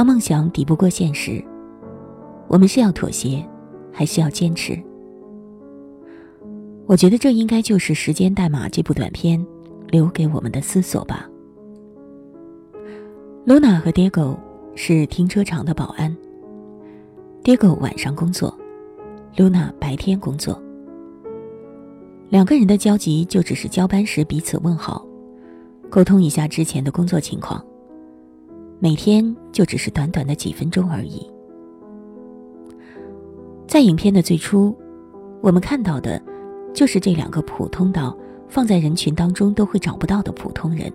当梦想抵不过现实，我们是要妥协，还是要坚持？我觉得这应该就是《时间代码》这部短片留给我们的思索吧。Luna 和 Diego 是停车场的保安，Diego 晚上工作，Luna 白天工作。两个人的交集就只是交班时彼此问好，沟通一下之前的工作情况。每天就只是短短的几分钟而已。在影片的最初，我们看到的，就是这两个普通到放在人群当中都会找不到的普通人。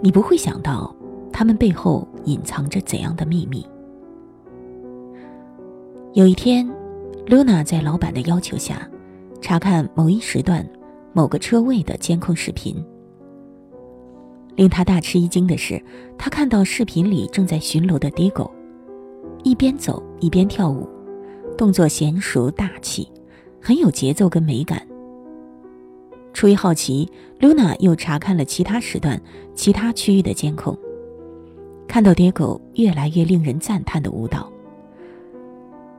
你不会想到，他们背后隐藏着怎样的秘密。有一天，Luna 在老板的要求下，查看某一时段某个车位的监控视频。令他大吃一惊的是，他看到视频里正在巡逻的 Digo，一边走一边跳舞，动作娴熟大气，很有节奏跟美感。出于好奇，Luna 又查看了其他时段、其他区域的监控，看到 Digo 越来越令人赞叹的舞蹈。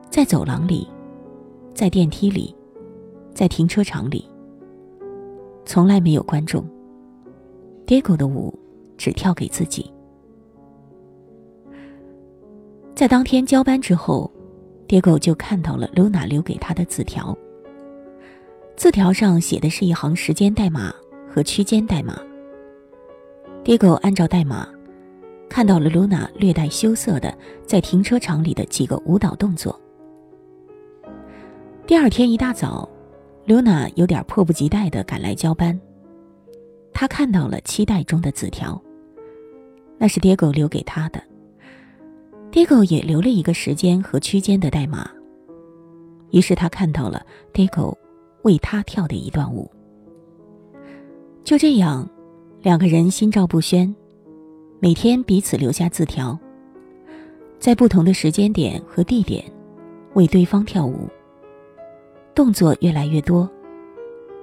在走廊里，在电梯里，在停车场里，从来没有观众。Diego 的舞只跳给自己。在当天交班之后，Diego 就看到了 Luna 留给他的字条。字条上写的是一行时间代码和区间代码。Diego 按照代码看到了 Luna 略带羞涩的在停车场里的几个舞蹈动作。第二天一大早，Luna 有点迫不及待的赶来交班。他看到了期待中的字条，那是 Diego 留给他的。Diego 也留了一个时间和区间的代码。于是他看到了 Diego 为他跳的一段舞。就这样，两个人心照不宣，每天彼此留下字条，在不同的时间点和地点为对方跳舞。动作越来越多，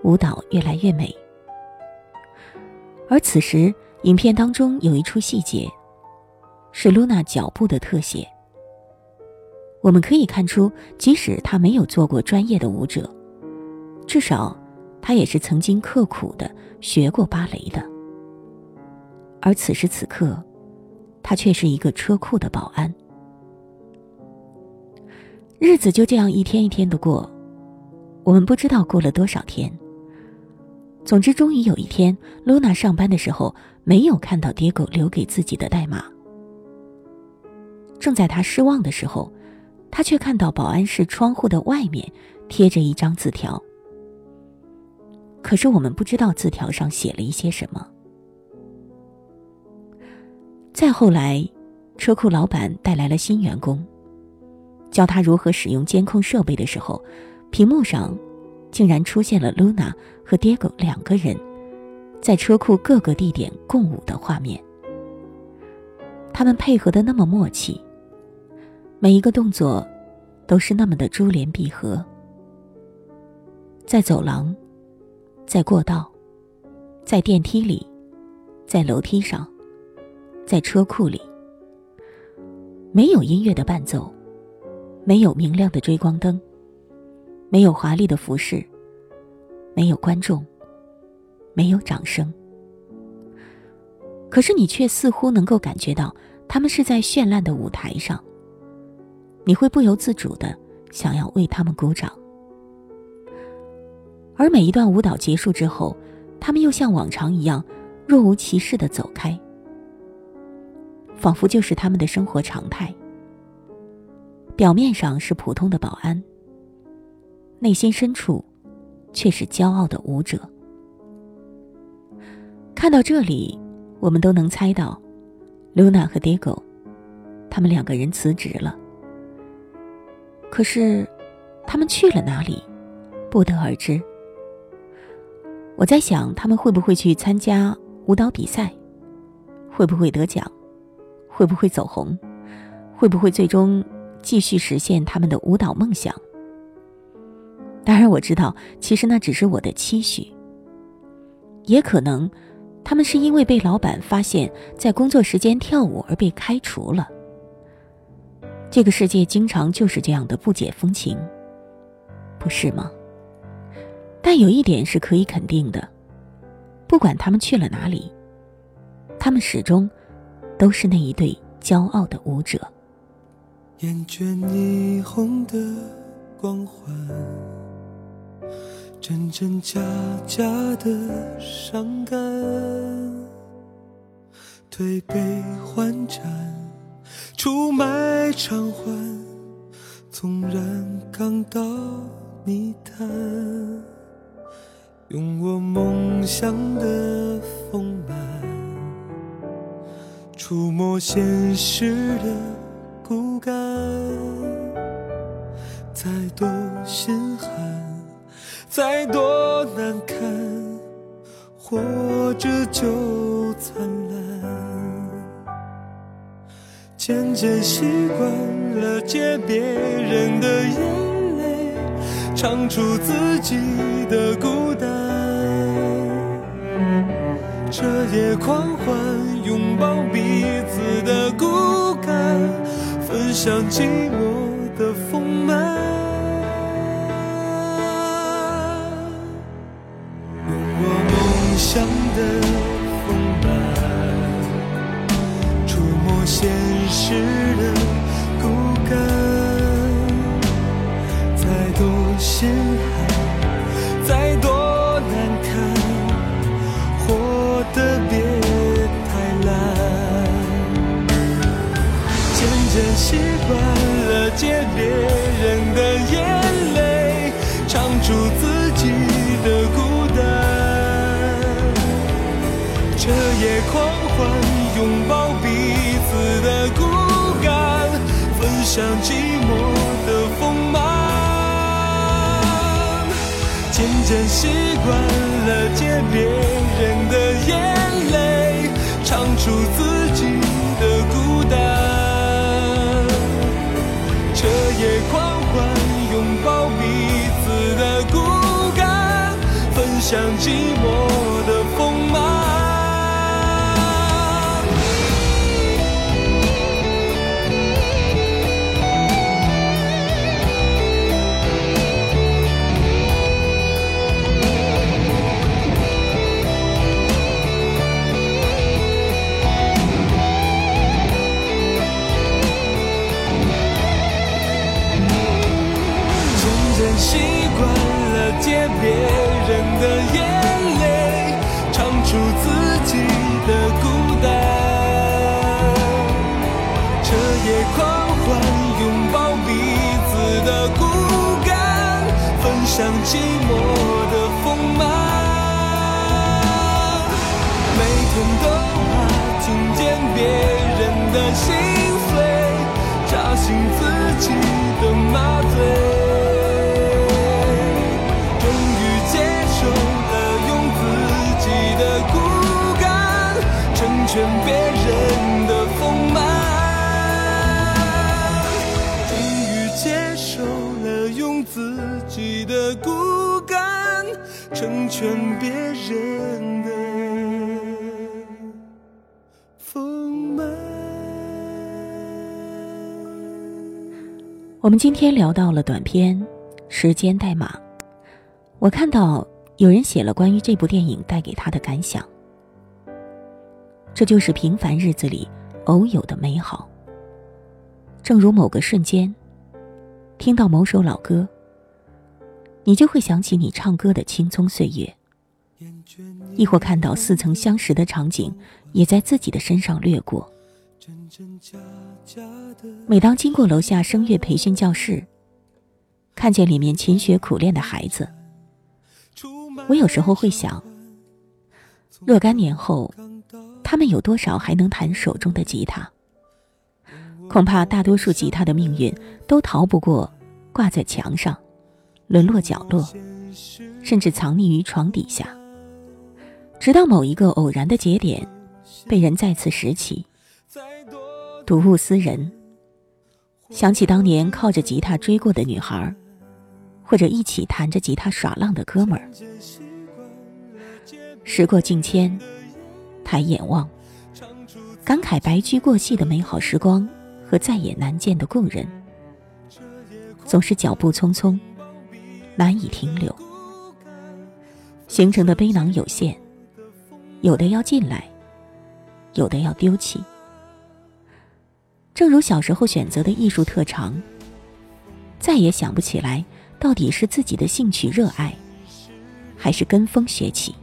舞蹈越来越美。而此时，影片当中有一处细节，是露娜脚步的特写。我们可以看出，即使她没有做过专业的舞者，至少她也是曾经刻苦的学过芭蕾的。而此时此刻，她却是一个车库的保安。日子就这样一天一天的过，我们不知道过了多少天。总之，终于有一天露娜上班的时候没有看到 Diego 留给自己的代码。正在他失望的时候，他却看到保安室窗户的外面贴着一张字条。可是我们不知道字条上写了一些什么。再后来，车库老板带来了新员工，教他如何使用监控设备的时候，屏幕上。竟然出现了 Luna 和 Diego 两个人在车库各个地点共舞的画面。他们配合的那么默契，每一个动作都是那么的珠联璧合。在走廊，在过道，在电梯里，在楼梯上，在车库里，没有音乐的伴奏，没有明亮的追光灯。没有华丽的服饰，没有观众，没有掌声。可是你却似乎能够感觉到，他们是在绚烂的舞台上。你会不由自主的想要为他们鼓掌。而每一段舞蹈结束之后，他们又像往常一样，若无其事的走开，仿佛就是他们的生活常态。表面上是普通的保安。内心深处，却是骄傲的舞者。看到这里，我们都能猜到，Luna 和 Diego 他们两个人辞职了。可是，他们去了哪里，不得而知。我在想，他们会不会去参加舞蹈比赛？会不会得奖？会不会走红？会不会最终继续实现他们的舞蹈梦想？当然，我知道，其实那只是我的期许。也可能，他们是因为被老板发现，在工作时间跳舞而被开除了。这个世界经常就是这样的不解风情，不是吗？但有一点是可以肯定的，不管他们去了哪里。他们始终都是那一对骄傲的舞者。厌倦霓虹的光环，真真假假的伤感，推杯换盏，出卖偿还，纵然刚到泥潭，用我梦想的丰满。触摸现实的骨感，再多心寒，再多难堪，活着就灿烂。渐渐习惯了借别人的眼泪，唱出自己的孤单。彻夜狂欢，拥抱彼此的孤感，分享寂寞的丰满。理想的丰满，触摸现实。渐习惯了借别人的眼泪，唱出自己的孤单。彻夜狂欢，拥抱彼此的孤单，分享寂寞像寂寞的锋芒，每天都怕听见别人的心碎，扎心自己的麻醉。全别人的。我们今天聊到了短片《时间代码》，我看到有人写了关于这部电影带给他的感想。这就是平凡日子里偶有的美好，正如某个瞬间，听到某首老歌。你就会想起你唱歌的青葱岁月，亦或看到似曾相识的场景，也在自己的身上掠过。每当经过楼下声乐培训教室，看见里面勤学苦练的孩子，我有时候会想，若干年后，他们有多少还能弹手中的吉他？恐怕大多数吉他的命运都逃不过挂在墙上，沦落角落，甚至藏匿于床底下，直到某一个偶然的节点，被人再次拾起。睹物思人，想起当年靠着吉他追过的女孩，或者一起弹着吉他耍浪的哥们儿。时过境迁，抬眼望，感慨白驹过隙的美好时光和再也难见的故人。总是脚步匆匆，难以停留。形成的背囊有限，有的要进来，有的要丢弃。正如小时候选择的艺术特长，再也想不起来到底是自己的兴趣热爱，还是跟风学起。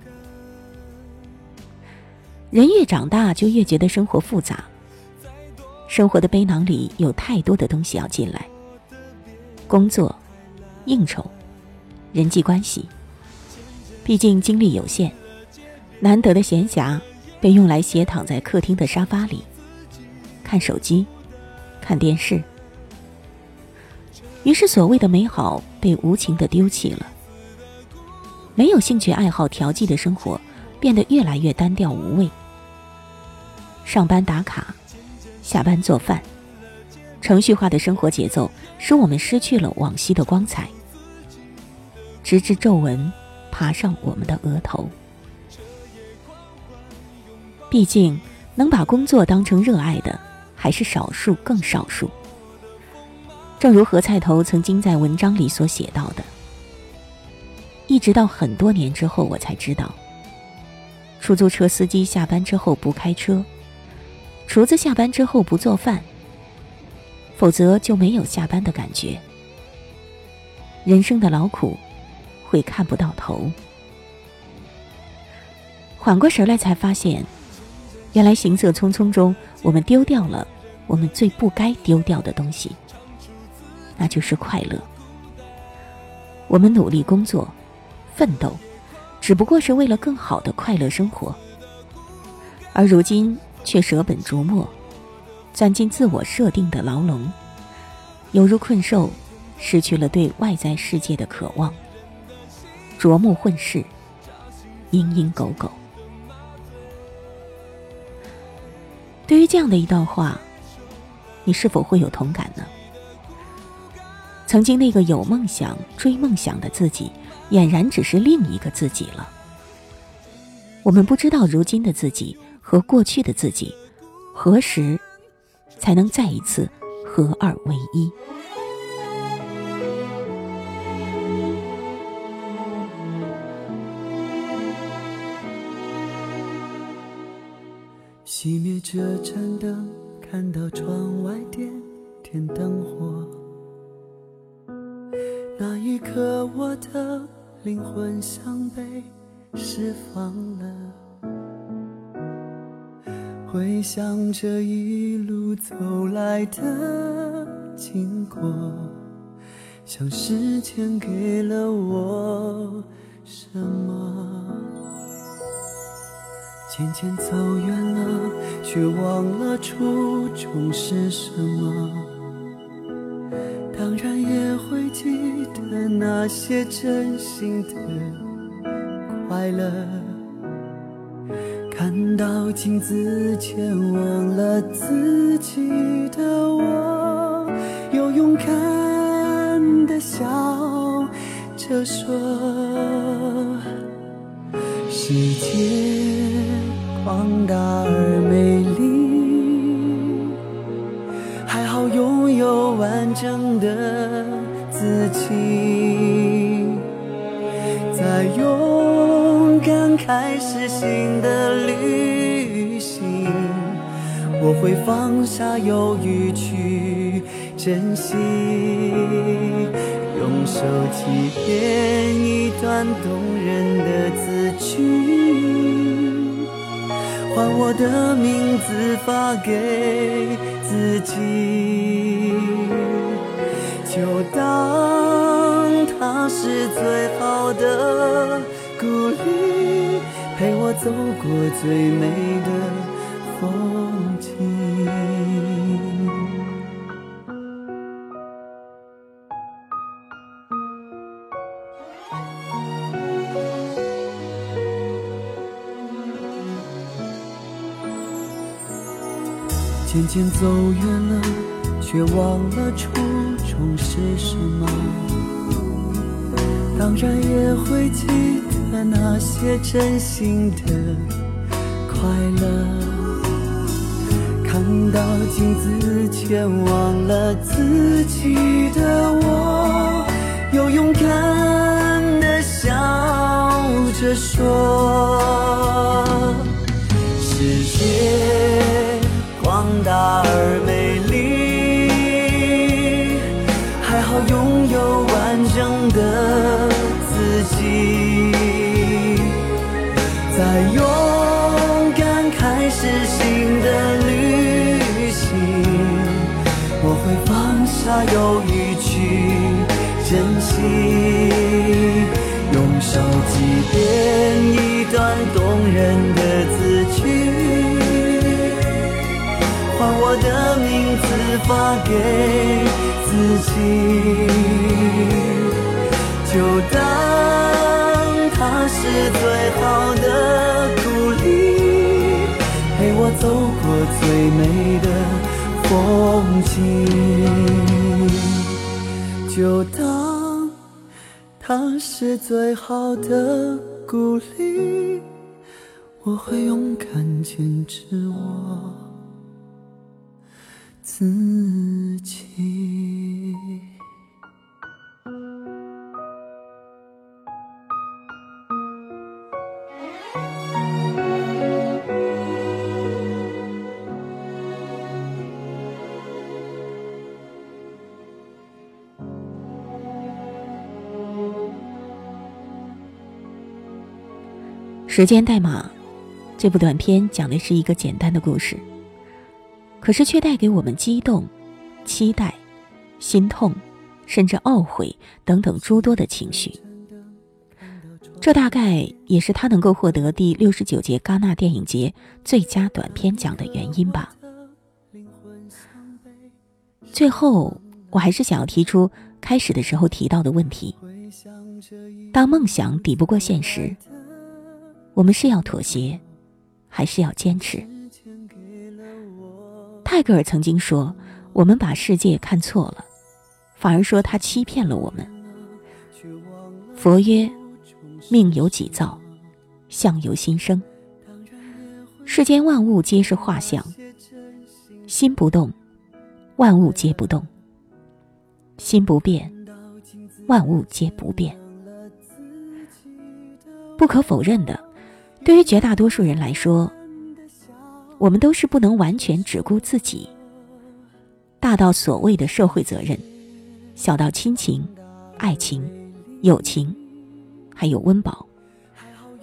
人越长大，就越觉得生活复杂。生活的背囊里有太多的东西要进来：工作、应酬、人际关系。毕竟精力有限，难得的闲暇被用来斜躺在客厅的沙发里，看手机。看电视，于是所谓的美好被无情的丢弃了。没有兴趣爱好调剂的生活，变得越来越单调无味。上班打卡，下班做饭，程序化的生活节奏使我们失去了往昔的光彩。直至皱纹爬上我们的额头。毕竟，能把工作当成热爱的。还是少数，更少数。正如何菜头曾经在文章里所写到的，一直到很多年之后，我才知道，出租车司机下班之后不开车，厨子下班之后不做饭，否则就没有下班的感觉。人生的劳苦，会看不到头。缓过神来，才发现，原来行色匆匆中，我们丢掉了。我们最不该丢掉的东西，那就是快乐。我们努力工作、奋斗，只不过是为了更好的快乐生活，而如今却舍本逐末，钻进自我设定的牢笼，犹如困兽，失去了对外在世界的渴望，琢磨混世，蝇营狗苟。对于这样的一段话。你是否会有同感呢？曾经那个有梦想、追梦想的自己，俨然只是另一个自己了。我们不知道如今的自己和过去的自己，何时才能再一次合二为一？熄灭这盏灯。看到窗外点点灯火，那一刻我的灵魂像被释放了。回想这一路走来的经过，像时间给了我什么？渐渐走远了，却忘了初衷是什么。当然也会记得那些真心的快乐。看到镜子前忘了自己的我，又勇敢的笑着说，世界。广大而美丽，还好拥有完整的自己。再勇敢开始新的旅行，我会放下犹豫去珍惜，用手机编一段动人的字句。换我的名字发给自己，就当它是最好的鼓励，陪我走过最美的渐走远了，却忘了初衷是什么。当然也会记得那些真心的快乐。看到镜子，前忘了自己的我，又勇敢的笑着说：世界大而美丽，还好拥有完整的自己，在勇敢开始新的旅行，我会放下犹换我的名字发给自己，就当它是最好的鼓励，陪我走过最美的风景，就当。它是最好的鼓励，我会勇敢坚持我自己。时间代码，这部短片讲的是一个简单的故事，可是却带给我们激动、期待、心痛，甚至懊悔等等诸多的情绪。这大概也是他能够获得第六十九届戛纳电影节最佳短片奖的原因吧。最后，我还是想要提出开始的时候提到的问题：当梦想抵不过现实。我们是要妥协，还是要坚持？泰戈尔曾经说：“我们把世界看错了，反而说他欺骗了我们。”佛曰：“命由己造，相由心生。世间万物皆是画像，心不动，万物皆不动；心不变，万物皆不变。”不可否认的。对于绝大多数人来说，我们都是不能完全只顾自己。大到所谓的社会责任，小到亲情、爱情、友情，还有温饱，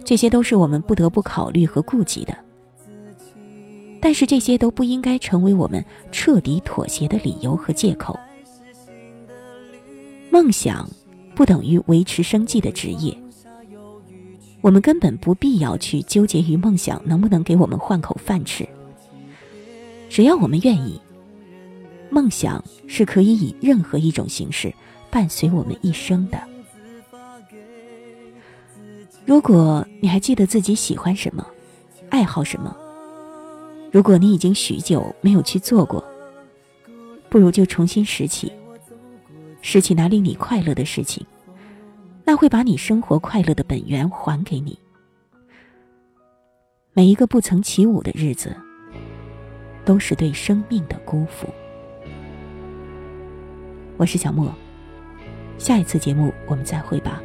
这些都是我们不得不考虑和顾及的。但是这些都不应该成为我们彻底妥协的理由和借口。梦想不等于维持生计的职业。我们根本不必要去纠结于梦想能不能给我们换口饭吃。只要我们愿意，梦想是可以以任何一种形式伴随我们一生的。如果你还记得自己喜欢什么，爱好什么，如果你已经许久没有去做过，不如就重新拾起，拾起那令你快乐的事情。那会把你生活快乐的本源还给你。每一个不曾起舞的日子，都是对生命的辜负。我是小莫，下一次节目我们再会吧。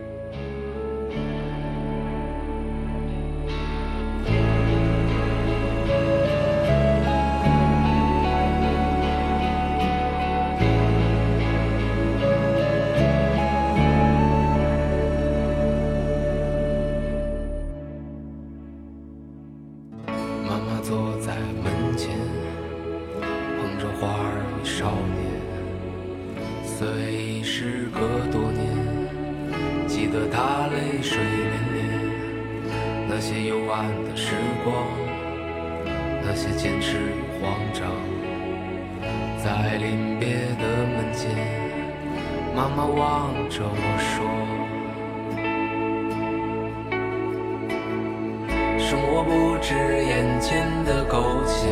生活不止眼前的苟且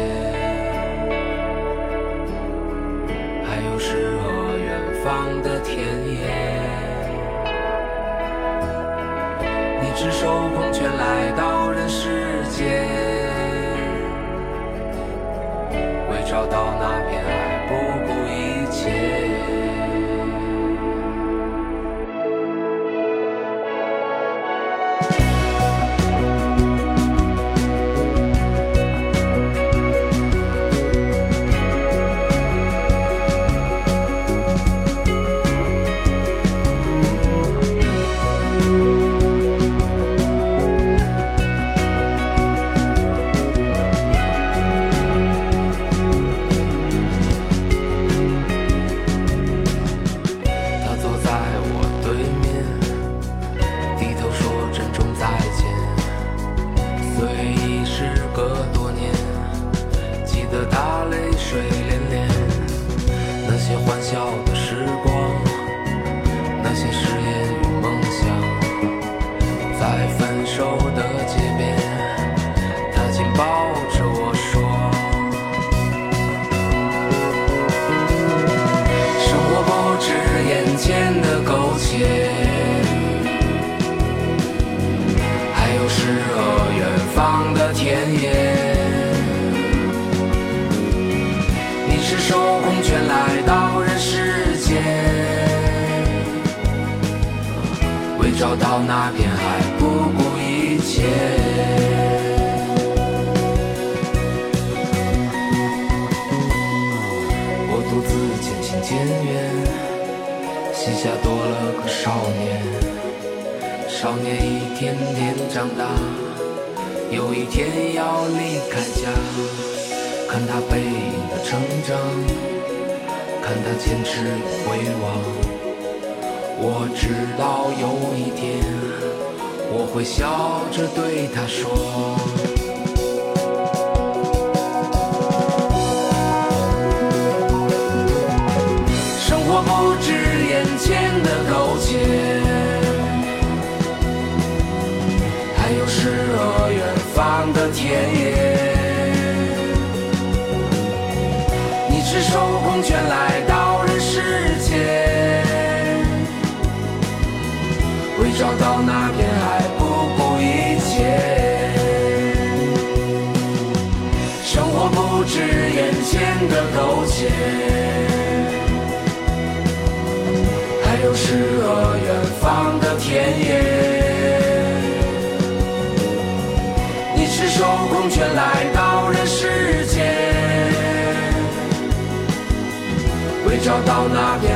还有诗和远方的田野你赤手空拳来到人世间为找到那片海和远方的田野。你赤手空拳来到人世间，为找到那片海不顾一切。我独自渐行渐远，膝下多了个少年。少年一天天长大，有一天要离开家。看他背影的成长，看他坚持的回望。我知道有一天，我会笑着对他说。田野。你赤手空拳来到人世间，为找到那片海不顾一切。生活不止眼前的苟且。找到那片